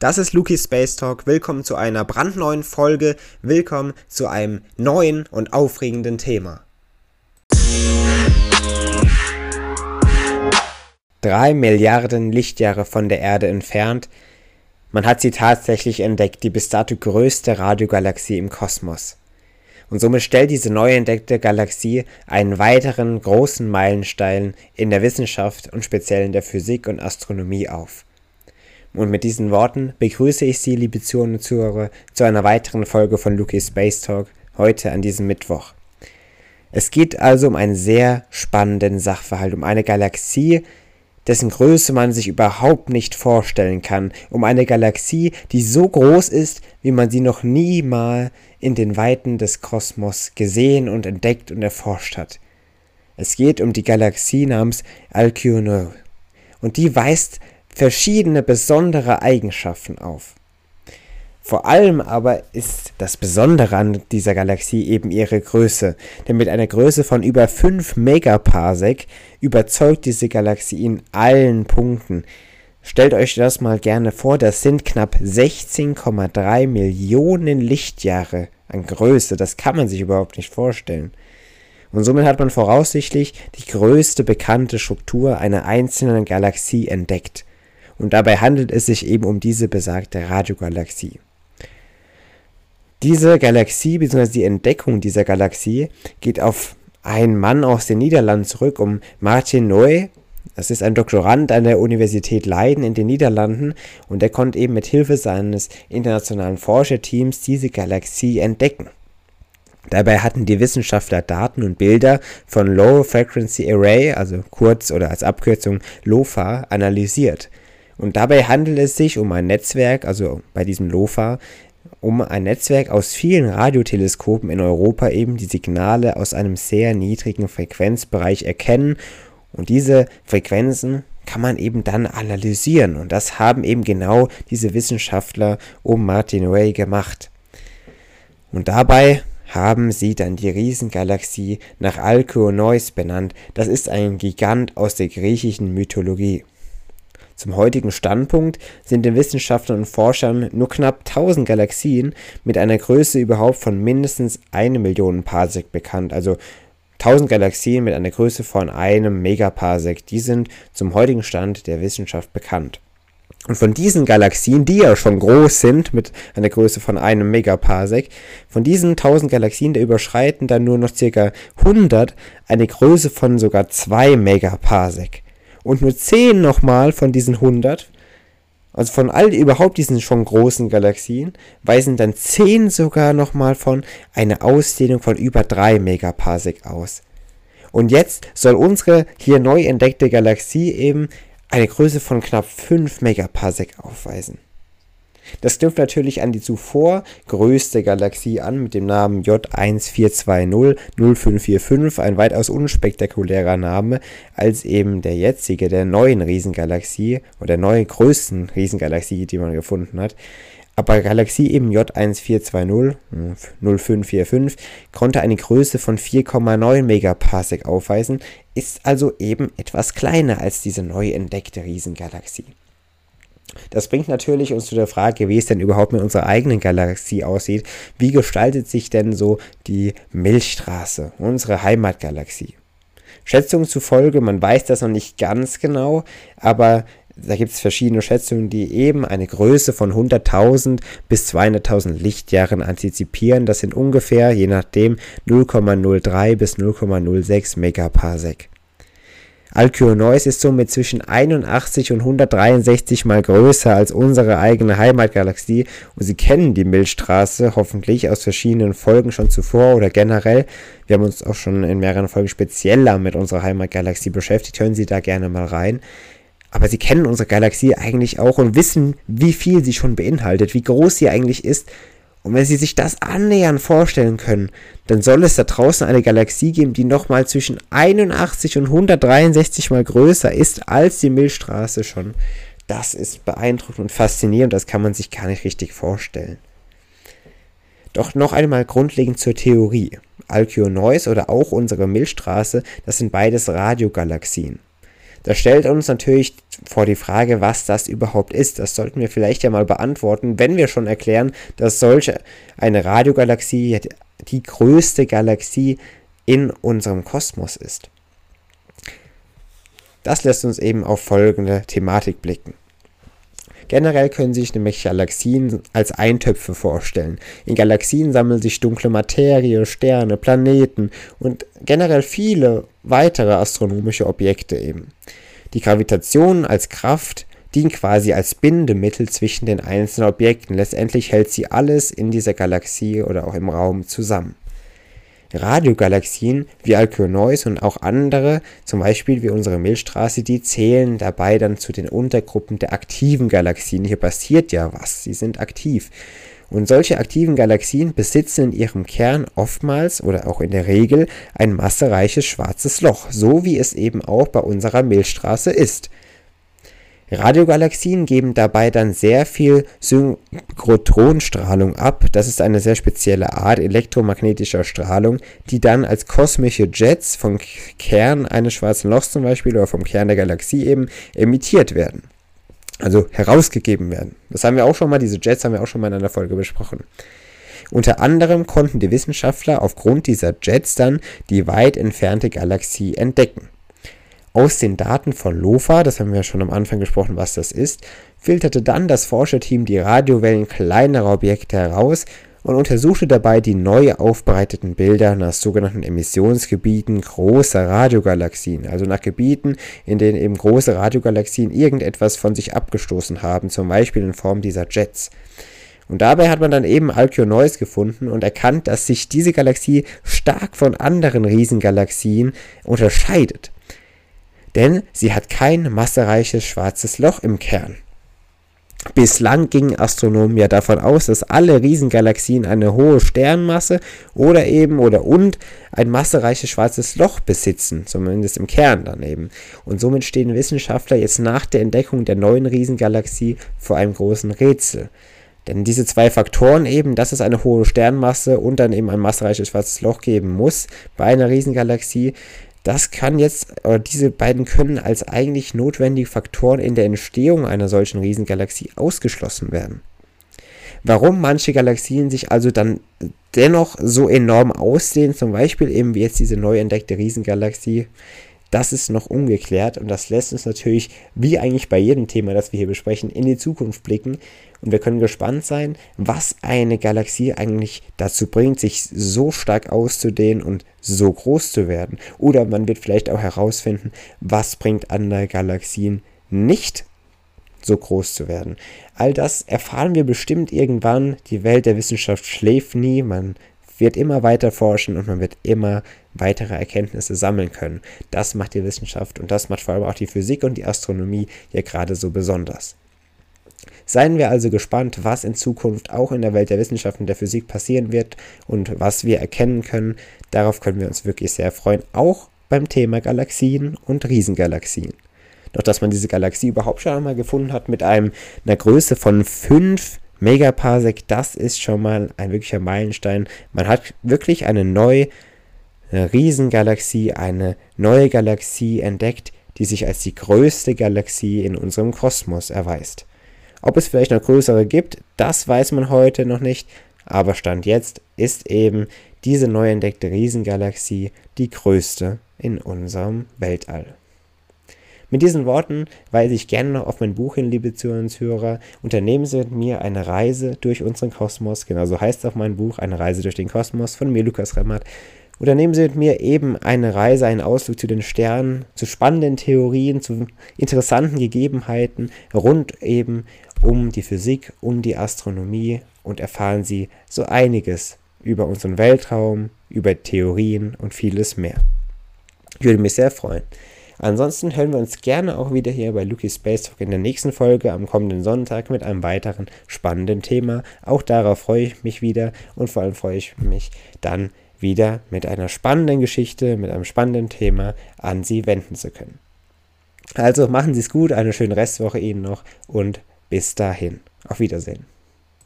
Das ist Luki Space Talk. Willkommen zu einer brandneuen Folge. Willkommen zu einem neuen und aufregenden Thema. Drei Milliarden Lichtjahre von der Erde entfernt. Man hat sie tatsächlich entdeckt, die bis dato größte Radiogalaxie im Kosmos. Und somit stellt diese neu entdeckte Galaxie einen weiteren großen Meilenstein in der Wissenschaft und speziell in der Physik und Astronomie auf. Und mit diesen Worten begrüße ich Sie, liebe Zuhörer und Zuhörer, zu einer weiteren Folge von Luki's Space Talk, heute an diesem Mittwoch. Es geht also um einen sehr spannenden Sachverhalt, um eine Galaxie, dessen Größe man sich überhaupt nicht vorstellen kann, um eine Galaxie, die so groß ist, wie man sie noch nie mal in den Weiten des Kosmos gesehen und entdeckt und erforscht hat. Es geht um die Galaxie namens Alcyone. Und die weist verschiedene besondere Eigenschaften auf. Vor allem aber ist das Besondere an dieser Galaxie eben ihre Größe, denn mit einer Größe von über 5 Megaparsec überzeugt diese Galaxie in allen Punkten. Stellt euch das mal gerne vor, das sind knapp 16,3 Millionen Lichtjahre an Größe, das kann man sich überhaupt nicht vorstellen. Und somit hat man voraussichtlich die größte bekannte Struktur einer einzelnen Galaxie entdeckt und dabei handelt es sich eben um diese besagte Radiogalaxie. Diese Galaxie bzw. die Entdeckung dieser Galaxie geht auf einen Mann aus den Niederlanden zurück, um Martin Noy. Das ist ein Doktorand an der Universität Leiden in den Niederlanden und er konnte eben mit Hilfe seines internationalen Forscherteams diese Galaxie entdecken. Dabei hatten die Wissenschaftler Daten und Bilder von Low Frequency Array, also kurz oder als Abkürzung LOFA, analysiert. Und dabei handelt es sich um ein Netzwerk, also bei diesem LOFA, um ein Netzwerk aus vielen Radioteleskopen in Europa eben die Signale aus einem sehr niedrigen Frequenzbereich erkennen und diese Frequenzen kann man eben dann analysieren und das haben eben genau diese Wissenschaftler um Martin Ray gemacht. Und dabei haben sie dann die Riesengalaxie nach Alkyoneus benannt. Das ist ein Gigant aus der griechischen Mythologie. Zum heutigen Standpunkt sind den Wissenschaftlern und Forschern nur knapp 1000 Galaxien mit einer Größe überhaupt von mindestens eine Million Parsec bekannt, also 1000 Galaxien mit einer Größe von einem Megaparsec, die sind zum heutigen Stand der Wissenschaft bekannt. Und von diesen Galaxien, die ja schon groß sind, mit einer Größe von einem Megaparsec, von diesen 1000 Galaxien, da überschreiten dann nur noch ca. 100 eine Größe von sogar 2 Megaparsec und nur 10 nochmal von diesen 100, also von all überhaupt diesen schon großen Galaxien, weisen dann 10 sogar nochmal von einer Ausdehnung von über 3 Megaparsec aus. Und jetzt soll unsere hier neu entdeckte Galaxie eben eine Größe von knapp 5 Megaparsec aufweisen. Das knüpft natürlich an die zuvor größte Galaxie an mit dem Namen J14200545, ein weitaus unspektakulärer Name als eben der jetzige der neuen Riesengalaxie oder der neuen größten Riesengalaxie, die man gefunden hat. Aber Galaxie eben J14200545 konnte eine Größe von 4,9 Megaparsec aufweisen, ist also eben etwas kleiner als diese neu entdeckte Riesengalaxie. Das bringt natürlich uns zu der Frage, wie es denn überhaupt mit unserer eigenen Galaxie aussieht. Wie gestaltet sich denn so die Milchstraße, unsere Heimatgalaxie? Schätzungen zufolge, man weiß das noch nicht ganz genau, aber da gibt es verschiedene Schätzungen, die eben eine Größe von 100.000 bis 200.000 Lichtjahren antizipieren. Das sind ungefähr, je nachdem, 0,03 bis 0,06 Megaparsec. Alkyoneus ist somit zwischen 81 und 163 mal größer als unsere eigene Heimatgalaxie und Sie kennen die Milchstraße hoffentlich aus verschiedenen Folgen schon zuvor oder generell. Wir haben uns auch schon in mehreren Folgen spezieller mit unserer Heimatgalaxie beschäftigt. Hören Sie da gerne mal rein. Aber Sie kennen unsere Galaxie eigentlich auch und wissen, wie viel sie schon beinhaltet, wie groß sie eigentlich ist und wenn Sie sich das annähernd vorstellen können, dann soll es da draußen eine Galaxie geben, die nochmal zwischen 81 und 163 mal größer ist als die Milchstraße schon. Das ist beeindruckend und faszinierend, das kann man sich gar nicht richtig vorstellen. Doch noch einmal grundlegend zur Theorie. Alkyoneus oder auch unsere Milchstraße, das sind beides Radiogalaxien. Das stellt uns natürlich vor die Frage, was das überhaupt ist. Das sollten wir vielleicht ja mal beantworten, wenn wir schon erklären, dass solche eine Radiogalaxie die größte Galaxie in unserem Kosmos ist. Das lässt uns eben auf folgende Thematik blicken. Generell können sich nämlich Galaxien als Eintöpfe vorstellen. In Galaxien sammeln sich dunkle Materie, Sterne, Planeten und generell viele weitere astronomische Objekte eben. Die Gravitation als Kraft dient quasi als Bindemittel zwischen den einzelnen Objekten. Letztendlich hält sie alles in dieser Galaxie oder auch im Raum zusammen. Radiogalaxien wie Alkyoneus und auch andere, zum Beispiel wie unsere Milchstraße, die zählen dabei dann zu den Untergruppen der aktiven Galaxien. Hier passiert ja was, sie sind aktiv. Und solche aktiven Galaxien besitzen in ihrem Kern oftmals oder auch in der Regel ein massereiches schwarzes Loch, so wie es eben auch bei unserer Milchstraße ist. Radiogalaxien geben dabei dann sehr viel Synchrotronstrahlung ab. Das ist eine sehr spezielle Art elektromagnetischer Strahlung, die dann als kosmische Jets vom Kern eines schwarzen Lochs zum Beispiel oder vom Kern der Galaxie eben emittiert werden. Also herausgegeben werden. Das haben wir auch schon mal, diese Jets haben wir auch schon mal in einer Folge besprochen. Unter anderem konnten die Wissenschaftler aufgrund dieser Jets dann die weit entfernte Galaxie entdecken. Aus den Daten von LOFA, das haben wir ja schon am Anfang gesprochen, was das ist, filterte dann das Forscherteam die Radiowellen kleinerer Objekte heraus und untersuchte dabei die neu aufbereiteten Bilder nach sogenannten Emissionsgebieten großer Radiogalaxien, also nach Gebieten, in denen eben große Radiogalaxien irgendetwas von sich abgestoßen haben, zum Beispiel in Form dieser Jets. Und dabei hat man dann eben Alkyoneus gefunden und erkannt, dass sich diese Galaxie stark von anderen Riesengalaxien unterscheidet denn sie hat kein massereiches schwarzes Loch im Kern. Bislang gingen Astronomen ja davon aus, dass alle Riesengalaxien eine hohe Sternmasse oder eben oder und ein massereiches schwarzes Loch besitzen, zumindest im Kern daneben. Und somit stehen Wissenschaftler jetzt nach der Entdeckung der neuen Riesengalaxie vor einem großen Rätsel. Denn diese zwei Faktoren eben, dass es eine hohe Sternmasse und dann eben ein massereiches schwarzes Loch geben muss bei einer Riesengalaxie, das kann jetzt, oder diese beiden können als eigentlich notwendige Faktoren in der Entstehung einer solchen Riesengalaxie ausgeschlossen werden. Warum manche Galaxien sich also dann dennoch so enorm aussehen, zum Beispiel eben wie jetzt diese neu entdeckte Riesengalaxie, das ist noch ungeklärt und das lässt uns natürlich, wie eigentlich bei jedem Thema, das wir hier besprechen, in die Zukunft blicken. Und wir können gespannt sein, was eine Galaxie eigentlich dazu bringt, sich so stark auszudehnen und so groß zu werden. Oder man wird vielleicht auch herausfinden, was bringt andere Galaxien nicht so groß zu werden. All das erfahren wir bestimmt irgendwann. Die Welt der Wissenschaft schläft nie. Man wird immer weiter forschen und man wird immer weitere Erkenntnisse sammeln können. Das macht die Wissenschaft und das macht vor allem auch die Physik und die Astronomie ja gerade so besonders. Seien wir also gespannt, was in Zukunft auch in der Welt der Wissenschaft und der Physik passieren wird und was wir erkennen können. Darauf können wir uns wirklich sehr freuen, auch beim Thema Galaxien und Riesengalaxien. Doch dass man diese Galaxie überhaupt schon einmal gefunden hat mit einem, einer Größe von 5 Megaparsec, das ist schon mal ein wirklicher Meilenstein. Man hat wirklich eine neue eine Riesengalaxie, eine neue Galaxie entdeckt, die sich als die größte Galaxie in unserem Kosmos erweist. Ob es vielleicht noch größere gibt, das weiß man heute noch nicht, aber Stand jetzt ist eben diese neu entdeckte Riesengalaxie die größte in unserem Weltall. Mit diesen Worten weise ich gerne noch auf mein Buch hin, liebe Zuhörer. Unternehmen Sie mit mir eine Reise durch unseren Kosmos. Genauso heißt auch mein Buch, eine Reise durch den Kosmos von mir, Lukas Remmert. Unternehmen Sie mit mir eben eine Reise, einen Ausflug zu den Sternen, zu spannenden Theorien, zu interessanten Gegebenheiten rund eben um die Physik, um die Astronomie und erfahren Sie so einiges über unseren Weltraum, über Theorien und vieles mehr. Ich würde mich sehr freuen. Ansonsten hören wir uns gerne auch wieder hier bei Lucky Space Talk in der nächsten Folge am kommenden Sonntag mit einem weiteren spannenden Thema. Auch darauf freue ich mich wieder und vor allem freue ich mich dann wieder mit einer spannenden Geschichte, mit einem spannenden Thema an Sie wenden zu können. Also machen Sie es gut, eine schöne Restwoche Ihnen noch und bis dahin. Auf Wiedersehen.